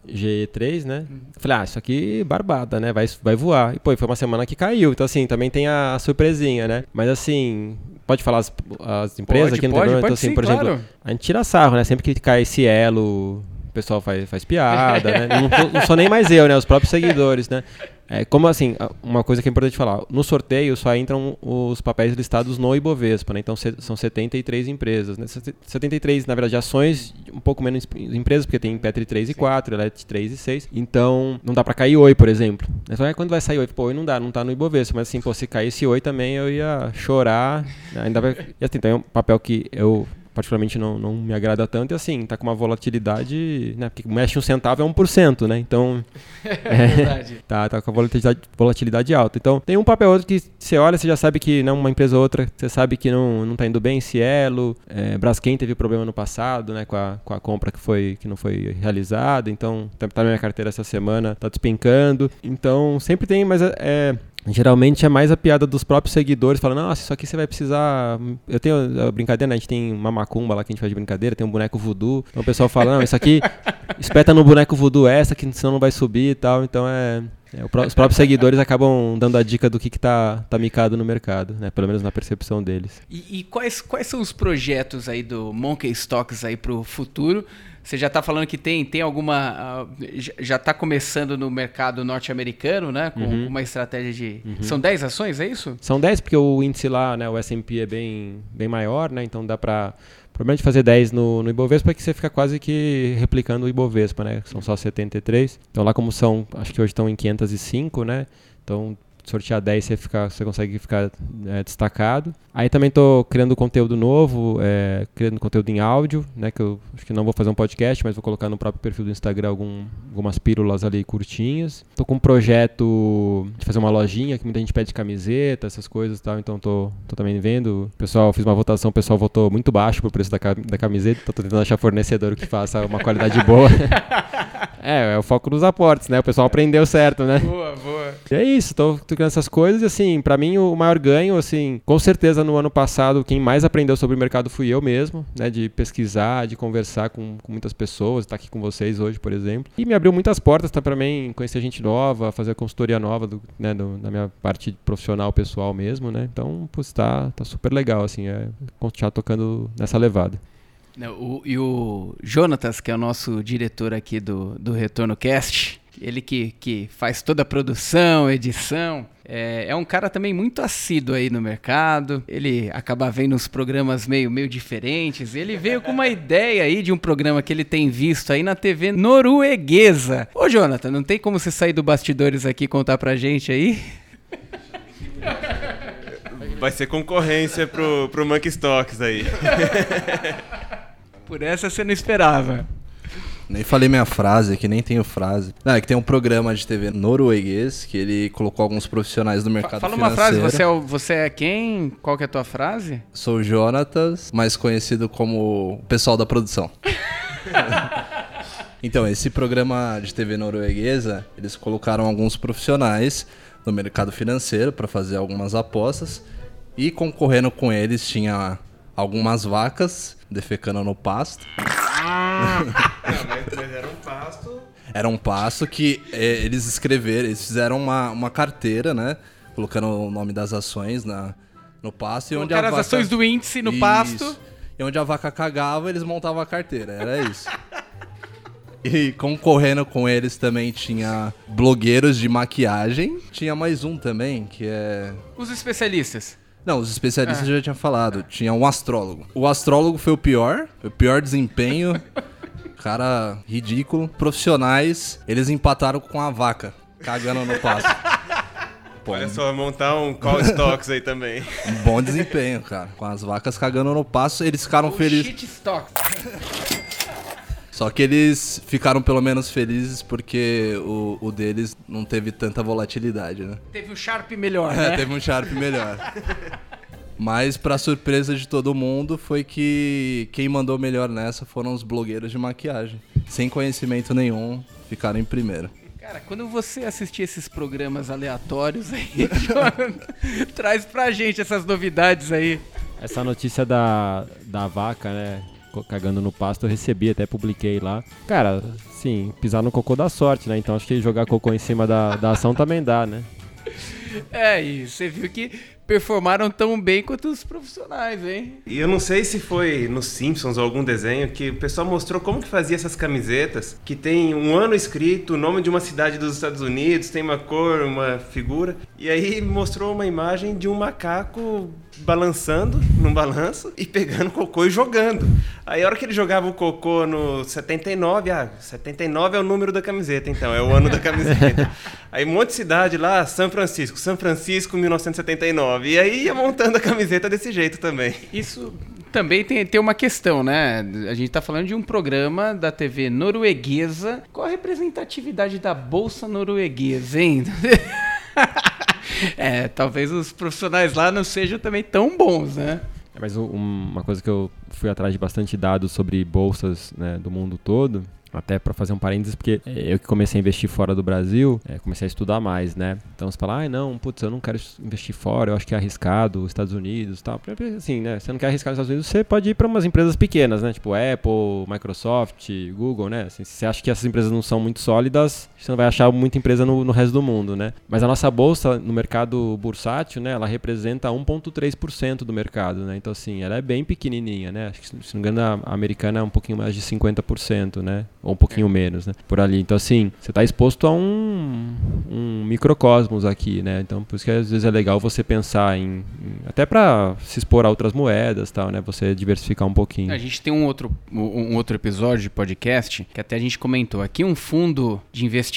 WEG3, né? Uhum. Falei, ah, isso aqui barbada, né? Vai, vai voar. E, pô, foi uma semana que caiu. Então, assim, também tem a, a surpresinha, né? Mas, assim, pode falar as, as empresas pode, aqui no pode, Então, pode assim, sim, por claro. exemplo, a gente tira sarro, né? Sempre que cai esse elo, o pessoal faz, faz piada, né? Não, não sou nem mais eu, né? Os próprios seguidores, né? É, como assim, uma coisa que é importante falar, no sorteio só entram os papéis listados no Ibovespa, né? Então são 73 empresas, né? 73, na verdade, ações, um pouco menos empresas, porque tem Petri 3 e 4, Elet 3 e 6. Então, não dá para cair Oi, por exemplo. Então, é quando vai sair Oi? Pô, Oi não dá, não tá no Ibovespa, mas assim, pô, se caísse Oi também eu ia chorar, né? ainda vai... E assim, tem um papel que eu particularmente não, não me agrada tanto, e assim, tá com uma volatilidade, né? Porque mexe um centavo é 1%, né? Então. É, verdade. tá, tá com a volatilidade, volatilidade alta. Então, tem um papel outro que você olha, você já sabe que não uma empresa ou outra, você sabe que não, não tá indo bem, Cielo, é, Braskem teve problema no passado, né? Com a, com a compra que, foi, que não foi realizada, então tá, tá na minha carteira essa semana, tá despencando. Então, sempre tem, mas é, Geralmente é mais a piada dos próprios seguidores, falando, nossa, isso aqui você vai precisar. Eu tenho a brincadeira, né? A gente tem uma macumba lá que a gente faz de brincadeira, tem um boneco voodoo. Então o pessoal fala, não, isso aqui espeta no boneco voodoo essa, que senão não vai subir e tal. Então é. é os próprios seguidores acabam dando a dica do que, que tá, tá micado no mercado, né? Pelo menos na percepção deles. E, e quais, quais são os projetos aí do Monkey Stocks aí pro futuro? Você já está falando que tem, tem alguma. Uh, já está começando no mercado norte-americano, né? Com uhum. uma estratégia de. Uhum. São 10 ações, é isso? São 10, porque o índice lá, né, o SP é bem, bem maior, né? Então dá para. O problema de fazer 10 no, no Ibovespa é que você fica quase que replicando o Ibovespa, né? São só 73. Então lá como são, acho que hoje estão em 505, né? Então sortear 10 você, fica, você consegue ficar é, destacado. Aí também estou criando conteúdo novo, é, criando conteúdo em áudio, né? Que eu acho que não vou fazer um podcast, mas vou colocar no próprio perfil do Instagram algum, algumas pílulas ali curtinhas. Estou com um projeto de fazer uma lojinha que muita gente pede camiseta, essas coisas e tal, então tô, tô também vendo. O pessoal, fiz uma votação, o pessoal votou muito baixo pro preço da, da camiseta, tô tentando achar fornecedor que faça uma qualidade boa. é, é o foco dos aportes, né? O pessoal aprendeu certo, né? Boa, boa. E é isso, tô, tô criando essas coisas e assim, para mim o maior ganho, assim, com certeza no ano passado quem mais aprendeu sobre o mercado fui eu mesmo, né? De pesquisar, de conversar com, com muitas pessoas, estar tá aqui com vocês hoje, por exemplo. E me abriu muitas portas, tá, para mim conhecer gente nova, fazer a consultoria nova do, né, do, da minha parte profissional, pessoal mesmo, né? Então, pô, tá, tá super legal, assim, é continuar tocando nessa levada. O, e o Jonatas, que é o nosso diretor aqui do, do Retorno Cast, ele que, que faz toda a produção, edição, é, é, um cara também muito assíduo aí no mercado. Ele acaba vendo uns programas meio, meio diferentes. Ele veio com uma ideia aí de um programa que ele tem visto aí na TV norueguesa. Ô, Jonathan, não tem como você sair do bastidores aqui e contar pra gente aí? Vai ser concorrência pro, pro Monkey Stocks aí. Por essa você não esperava. Nem falei minha frase aqui, nem tenho frase. Não, é que tem um programa de TV norueguês que ele colocou alguns profissionais do mercado Fala financeiro. Fala uma frase, você é, você é quem? Qual que é a tua frase? Sou Jonatas, mais conhecido como o pessoal da produção. então, esse programa de TV norueguesa, eles colocaram alguns profissionais no mercado financeiro para fazer algumas apostas e concorrendo com eles tinha algumas vacas defecando no pasto. mas, mas, era um pasto. Era um pasto que é, eles escreveram, eles fizeram uma, uma carteira, né? Colocando o nome das ações na, no pasto. E onde a vaca... as ações do índice no isso. pasto. E onde a vaca cagava, eles montavam a carteira. Era isso. E concorrendo com eles também tinha blogueiros de maquiagem. Tinha mais um também, que é. Os especialistas. Não, os especialistas já tinha falado. Tinha um astrólogo. O astrólogo foi o pior, o pior desempenho. Cara ridículo. Profissionais, eles empataram com a vaca, cagando no passo. Pô, Olha só, montar um call stocks aí também. Um bom desempenho, cara. Com as vacas cagando no passo, eles ficaram felizes. Shit stocks. Só que eles ficaram pelo menos felizes porque o, o deles não teve tanta volatilidade, né? Teve um Sharp melhor, né? É, teve um Sharp melhor. Mas, pra surpresa de todo mundo, foi que quem mandou melhor nessa foram os blogueiros de maquiagem. Sem conhecimento nenhum, ficaram em primeiro. Cara, quando você assistir esses programas aleatórios aí, traz pra gente essas novidades aí. Essa notícia da, da vaca, né? Cagando no pasto, eu recebi, até publiquei lá. Cara, sim, pisar no cocô dá sorte, né? Então acho que jogar cocô em cima da, da ação também dá, né? É, e você viu que performaram tão bem quanto os profissionais, hein? E eu não sei se foi nos Simpsons ou algum desenho que o pessoal mostrou como que fazia essas camisetas, que tem um ano escrito, o nome de uma cidade dos Estados Unidos, tem uma cor, uma figura, e aí mostrou uma imagem de um macaco balançando num balanço e pegando cocô e jogando. Aí a hora que ele jogava o cocô no 79, ah, 79 é o número da camiseta, então, é o ano da camiseta. Aí um monte de cidade lá, São Francisco, São Francisco 1979. E aí ia montando a camiseta desse jeito também. Isso também tem, tem uma questão, né? A gente tá falando de um programa da TV norueguesa. Qual a representatividade da bolsa norueguesa, hein? é, talvez os profissionais lá não sejam também tão bons, né? É, mas uma coisa que eu fui atrás de bastante dados sobre bolsas né, do mundo todo até para fazer um parênteses, porque eu que comecei a investir fora do Brasil, é, comecei a estudar mais, né? Então você fala, ah, não, putz, eu não quero investir fora, eu acho que é arriscado, os Estados Unidos tal. Assim, né? Você não quer arriscar nos Estados Unidos, você pode ir para umas empresas pequenas, né? Tipo Apple, Microsoft, Google, né? Assim, se você acha que essas empresas não são muito sólidas, você não vai achar muita empresa no, no resto do mundo, né? Mas a nossa bolsa no mercado bursátil, né? Ela representa 1,3% do mercado, né? Então, assim, ela é bem pequenininha, né? Acho que, se não me engano, a americana é um pouquinho mais de 50%, né? Ou um pouquinho menos, né? Por ali. Então, assim, você está exposto a um, um microcosmos aqui, né? Então, por isso que às vezes é legal você pensar em. em até para se expor a outras moedas tal, né? Você diversificar um pouquinho. A gente tem um outro, um outro episódio de podcast que até a gente comentou. Aqui um fundo de investimento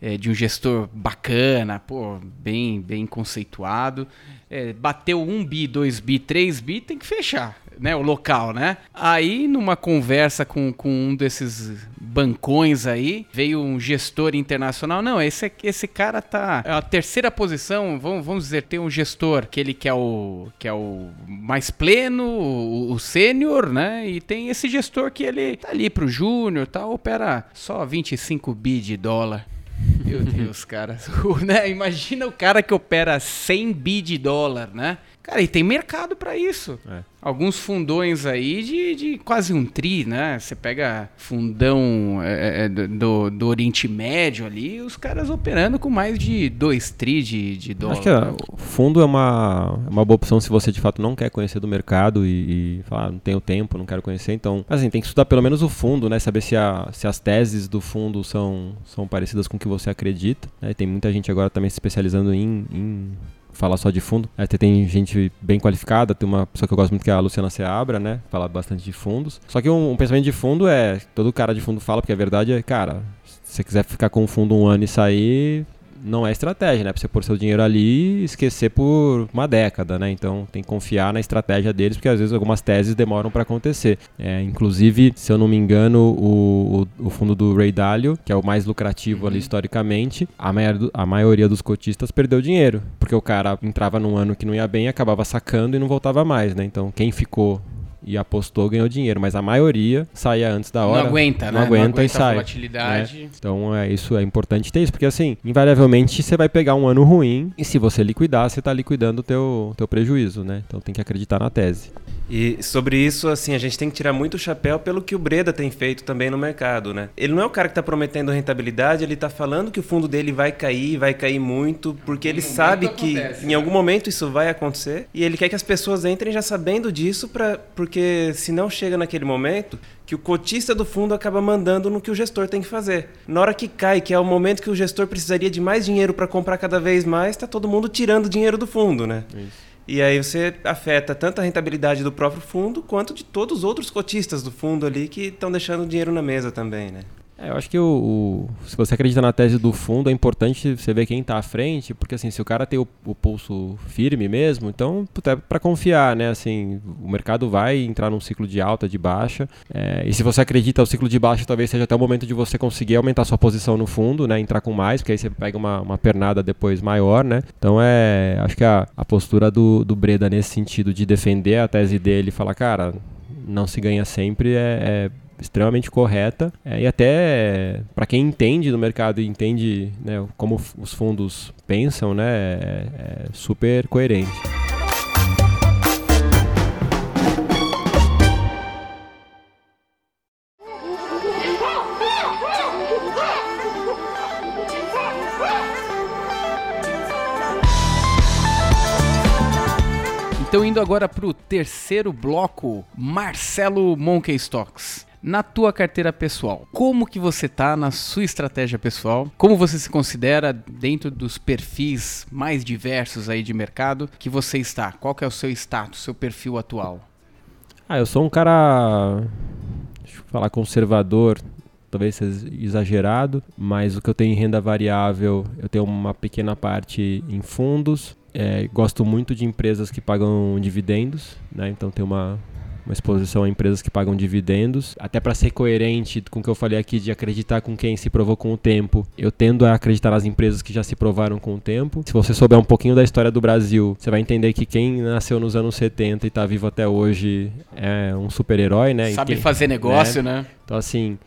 é, de um gestor bacana, pô, bem, bem conceituado. É, bateu um bi, dois bi, três bi, tem que fechar né, o local, né? Aí, numa conversa com, com um desses bancões aí, veio um gestor internacional. Não, esse, esse cara tá. É a terceira posição, vamos, vamos dizer, tem um gestor que ele quer o, que é o mais pleno, o, o sênior, né? E tem esse gestor que ele tá ali pro júnior, tá, opera só 25 bi de dólar. Meu Deus, cara. né? Imagina o cara que opera 100 bi de dólar, né? Cara, e tem mercado para isso. É. Alguns fundões aí de, de quase um tri, né? Você pega fundão é, é, é do, do Oriente Médio ali, os caras operando com mais de 2 tri de, de dólar. Acho que o fundo é uma, é uma boa opção se você de fato não quer conhecer do mercado e, e falar, ah, não tenho tempo, não quero conhecer. Então, assim, tem que estudar pelo menos o fundo, né? Saber se, a, se as teses do fundo são, são parecidas com o que você acredita. Né? Tem muita gente agora também se especializando em, em falar só de fundo. Até tem gente bem qualificada, tem uma pessoa que eu gosto muito que é a Luciana Seabra, né? Fala bastante de fundos. Só que um, um pensamento de fundo é, todo cara de fundo fala, porque a verdade é, cara, se você quiser ficar com o fundo um ano e sair, não é estratégia, né? Pra você pôr seu dinheiro ali e esquecer por uma década, né? Então tem que confiar na estratégia deles, porque às vezes algumas teses demoram para acontecer. É, inclusive, se eu não me engano, o, o, o, fundo do Ray Dalio, que é o mais lucrativo uhum. ali historicamente, a, maioria, a maioria dos cotistas perdeu dinheiro, porque o cara entrava num ano que não ia bem, acabava sacando e não voltava mais, né? Então quem ficou e apostou ganhou dinheiro, mas a maioria saia antes da hora. Não aguenta, não né? Aguenta não aguenta e sai. Volatilidade. Né? Então é isso é importante ter isso, porque assim, invariavelmente você vai pegar um ano ruim e se você liquidar, você está liquidando o teu, teu prejuízo, né? Então tem que acreditar na tese. E sobre isso, assim, a gente tem que tirar muito o chapéu pelo que o Breda tem feito também no mercado, né? Ele não é o cara que está prometendo rentabilidade, ele está falando que o fundo dele vai cair, vai cair muito, porque ele sabe que acontece, em né? algum momento isso vai acontecer e ele quer que as pessoas entrem já sabendo disso, pra, porque porque se não chega naquele momento que o cotista do fundo acaba mandando no que o gestor tem que fazer. Na hora que cai, que é o momento que o gestor precisaria de mais dinheiro para comprar cada vez mais, está todo mundo tirando dinheiro do fundo, né? Isso. E aí você afeta tanto a rentabilidade do próprio fundo quanto de todos os outros cotistas do fundo ali que estão deixando dinheiro na mesa também, né? É, eu acho que o, o, se você acredita na tese do fundo, é importante você ver quem está à frente, porque assim, se o cara tem o, o pulso firme mesmo, então é para confiar, né? Assim, o mercado vai entrar num ciclo de alta, de baixa, é, e se você acredita o ciclo de baixa, talvez seja até o momento de você conseguir aumentar sua posição no fundo, né? Entrar com mais, porque aí você pega uma, uma pernada depois maior, né? Então é, acho que a, a postura do, do Breda nesse sentido de defender a tese dele falar, cara, não se ganha sempre é, é extremamente correta é, e até para quem entende do mercado e entende né, como os fundos pensam, né, é, é super coerente. Então, indo agora para o terceiro bloco, Marcelo Monkey Stocks na tua carteira pessoal. Como que você tá na sua estratégia pessoal? Como você se considera dentro dos perfis mais diversos aí de mercado que você está? Qual que é o seu status, seu perfil atual? Ah, eu sou um cara, deixa eu falar conservador, talvez seja exagerado, mas o que eu tenho em renda variável, eu tenho uma pequena parte em fundos. É, gosto muito de empresas que pagam dividendos, né? Então tem uma uma exposição a empresas que pagam dividendos. Até para ser coerente com o que eu falei aqui de acreditar com quem se provou com o tempo, eu tendo a acreditar nas empresas que já se provaram com o tempo. Se você souber um pouquinho da história do Brasil, você vai entender que quem nasceu nos anos 70 e está vivo até hoje é um super-herói, né? Sabe quem, fazer negócio, né? né? Então, assim,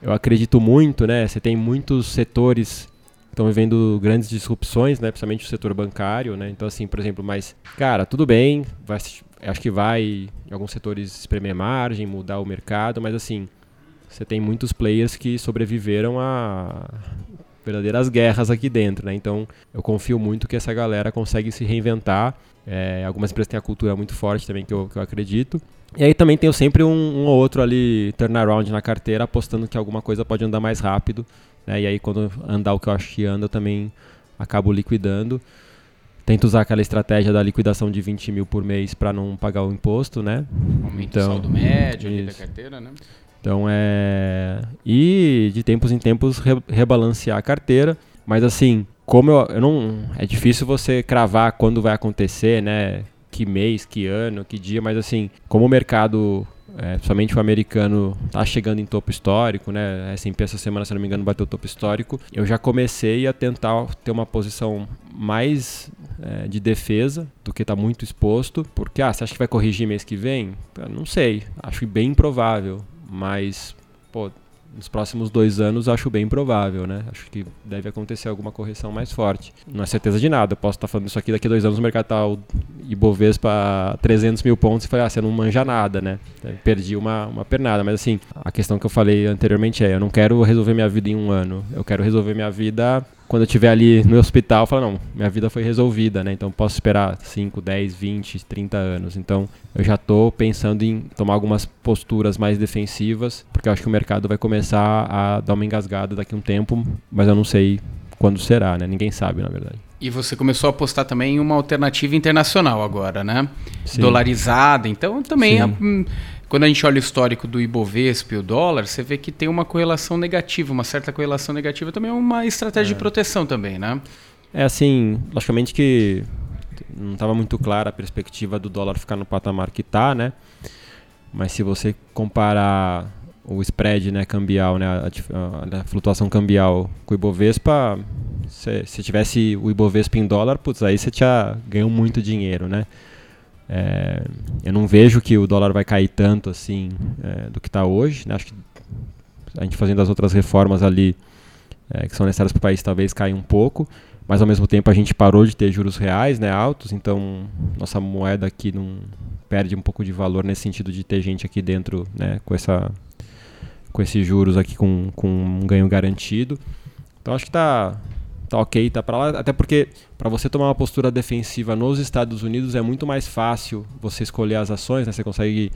eu acredito muito, né? Você tem muitos setores estão vivendo grandes disrupções, né? Principalmente o setor bancário, né? Então, assim, por exemplo, mas, cara, tudo bem, vai, acho que vai em alguns setores espremer margem, mudar o mercado, mas assim, você tem muitos players que sobreviveram a verdadeiras guerras aqui dentro, né? Então, eu confio muito que essa galera consegue se reinventar. É, algumas empresas têm a cultura muito forte também, que eu, que eu acredito. E aí também tenho sempre um, um ou outro ali turnaround na carteira, apostando que alguma coisa pode andar mais rápido. Né? E aí, quando andar o que eu acho que anda, eu também acabo liquidando. Tento usar aquela estratégia da liquidação de 20 mil por mês para não pagar o imposto, né? Aumenta então, o saldo médio da carteira, né? Então é. E de tempos em tempos re rebalancear a carteira. Mas assim, como eu, eu não. É difícil você cravar quando vai acontecer, né? Que mês, que ano, que dia, mas assim, como o mercado é, principalmente o americano está chegando em topo histórico, né? S&P essa semana, se não me engano, bateu topo histórico. Eu já comecei a tentar ter uma posição mais é, de defesa do que está muito exposto, porque ah, você acha que vai corrigir mês que vem? Eu não sei, acho bem improvável, mas pô, nos próximos dois anos acho bem provável, né? Acho que deve acontecer alguma correção mais forte. Não é certeza de nada. Eu posso estar falando isso aqui daqui a dois anos o mercado tá o Ibovespa 300 mil pontos e falei, ah, você não manja nada, né? Perdi uma, uma pernada. Mas assim, a questão que eu falei anteriormente é, eu não quero resolver minha vida em um ano. Eu quero resolver minha vida quando eu estiver ali no hospital, falar, não, minha vida foi resolvida, né? Então posso esperar 5, 10, 20, 30 anos. Então eu já estou pensando em tomar algumas posturas mais defensivas, porque eu acho que o mercado vai começar a dar uma engasgada daqui a um tempo, mas eu não sei quando será, né? Ninguém sabe, na verdade. E você começou a apostar também em uma alternativa internacional agora, né? Sim. Dolarizada, então também... Quando a gente olha o histórico do Ibovespa e o dólar, você vê que tem uma correlação negativa, uma certa correlação negativa também é uma estratégia é. de proteção também, né? É assim, logicamente que não estava muito clara a perspectiva do dólar ficar no patamar que está, né? Mas se você comparar o spread né, cambial, né, a, a, a flutuação cambial com o Ibovespa, se, se tivesse o Ibovespa em dólar, putz, aí você já ganhou muito dinheiro, né? É, eu não vejo que o dólar vai cair tanto assim é, do que está hoje. Né? Acho que a gente fazendo as outras reformas ali é, que são necessárias para o país talvez caia um pouco, mas ao mesmo tempo a gente parou de ter juros reais né, altos, então nossa moeda aqui não perde um pouco de valor nesse sentido de ter gente aqui dentro né, com, essa, com esses juros aqui com, com um ganho garantido. Então acho que está tá ok, tá para lá. Até porque para você tomar uma postura defensiva nos Estados Unidos é muito mais fácil você escolher as ações, né? Você consegue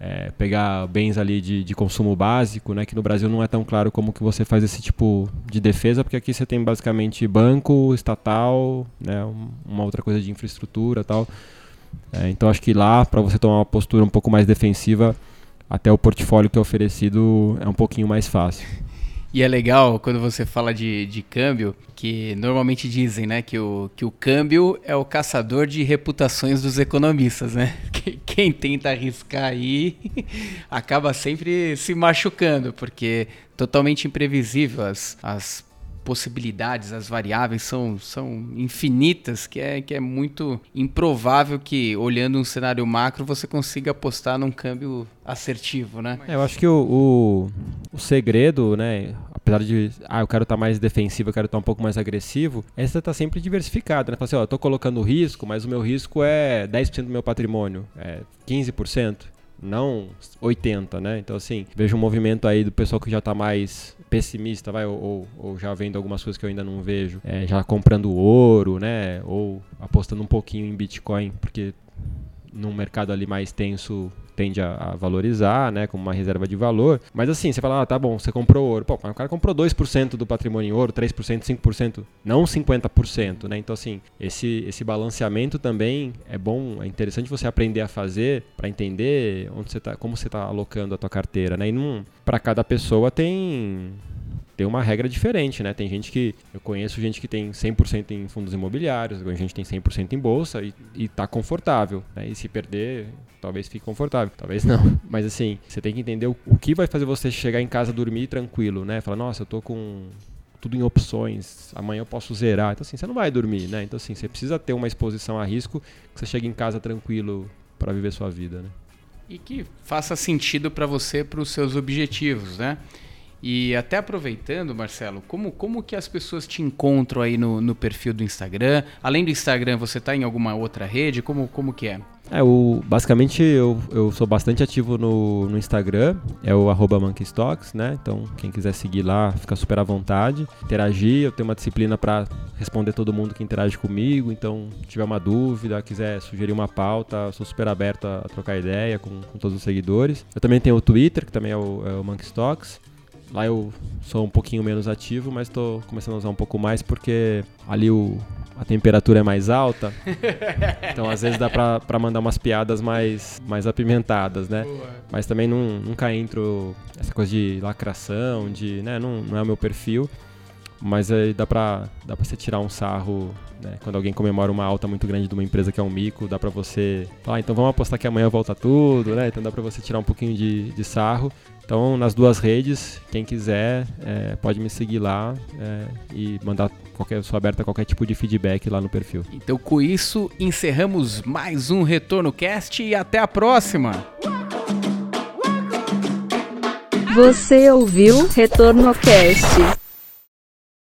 é, pegar bens ali de, de, consumo básico, né? Que no Brasil não é tão claro como que você faz esse tipo de defesa, porque aqui você tem basicamente banco, estatal, né? Uma outra coisa de infraestrutura tal. É, então acho que lá, para você tomar uma postura um pouco mais defensiva, até o portfólio que é oferecido é um pouquinho mais fácil. E é legal quando você fala de, de câmbio, que normalmente dizem né, que, o, que o câmbio é o caçador de reputações dos economistas. Né? Quem tenta arriscar aí acaba sempre se machucando, porque totalmente imprevisível as, as possibilidades, as variáveis são, são infinitas, que é, que é muito improvável que, olhando um cenário macro, você consiga apostar num câmbio assertivo, né? É, eu acho que o, o, o, segredo, né, apesar de, ah, eu quero estar tá mais defensivo, eu quero estar tá um pouco mais agressivo, é você estar tá sempre diversificado, né? Falar assim, ó, eu tô colocando risco, mas o meu risco é 10% do meu patrimônio, é 15%, não 80%, né? Então, assim, vejo um movimento aí do pessoal que já está mais pessimista, vai, ou, ou, já vendo algumas coisas que eu ainda não vejo, é, já comprando ouro, né? Ou apostando um pouquinho em Bitcoin, porque num mercado ali mais tenso tende a, a, valorizar, né, como uma reserva de valor. Mas assim, você fala, ah, tá bom, você comprou ouro. Pô, o cara comprou 2% do patrimônio em ouro, 3%, 5%, não 50%, né? Então assim, esse esse balanceamento também é bom, é interessante você aprender a fazer para entender onde você tá, como você está alocando a tua carteira, né? E para cada pessoa tem tem uma regra diferente, né? Tem gente que. Eu conheço gente que tem 100% em fundos imobiliários, a gente tem 100% em bolsa e, e tá confortável. Né? E se perder, talvez fique confortável, talvez não. Mas assim, você tem que entender o, o que vai fazer você chegar em casa dormir tranquilo, né? Falar, nossa, eu tô com tudo em opções, amanhã eu posso zerar. Então assim, você não vai dormir, né? Então assim, você precisa ter uma exposição a risco que você chegue em casa tranquilo para viver sua vida, né? E que faça sentido para você, para os seus objetivos, né? E até aproveitando, Marcelo, como, como que as pessoas te encontram aí no, no perfil do Instagram? Além do Instagram, você está em alguma outra rede? Como, como que é? É, o, basicamente eu, eu sou bastante ativo no, no Instagram, é o arroba monkeystocks, né? Então quem quiser seguir lá, fica super à vontade. Interagir, eu tenho uma disciplina para responder todo mundo que interage comigo, então tiver uma dúvida, quiser sugerir uma pauta, sou super aberto a, a trocar ideia com, com, todos os seguidores. Eu também tenho o Twitter, que também é o, é o Monkeystocks. Lá eu sou um pouquinho menos ativo, mas estou começando a usar um pouco mais porque ali o, a temperatura é mais alta. então às vezes dá pra, pra mandar umas piadas mais, mais apimentadas, né? Boa. Mas também não, nunca entro essa coisa de lacração, de. Né, não, não é o meu perfil. Mas aí dá pra, dá pra você tirar um sarro, né? Quando alguém comemora uma alta muito grande de uma empresa que é um mico, dá pra você falar, ah, então vamos apostar que amanhã volta tudo, né? Então dá pra você tirar um pouquinho de, de sarro. Então, nas duas redes, quem quiser é, pode me seguir lá é, e mandar qualquer, sou aberta a qualquer tipo de feedback lá no perfil. Então, com isso, encerramos mais um Retorno Cast e até a próxima! Você ouviu Retorno Cast.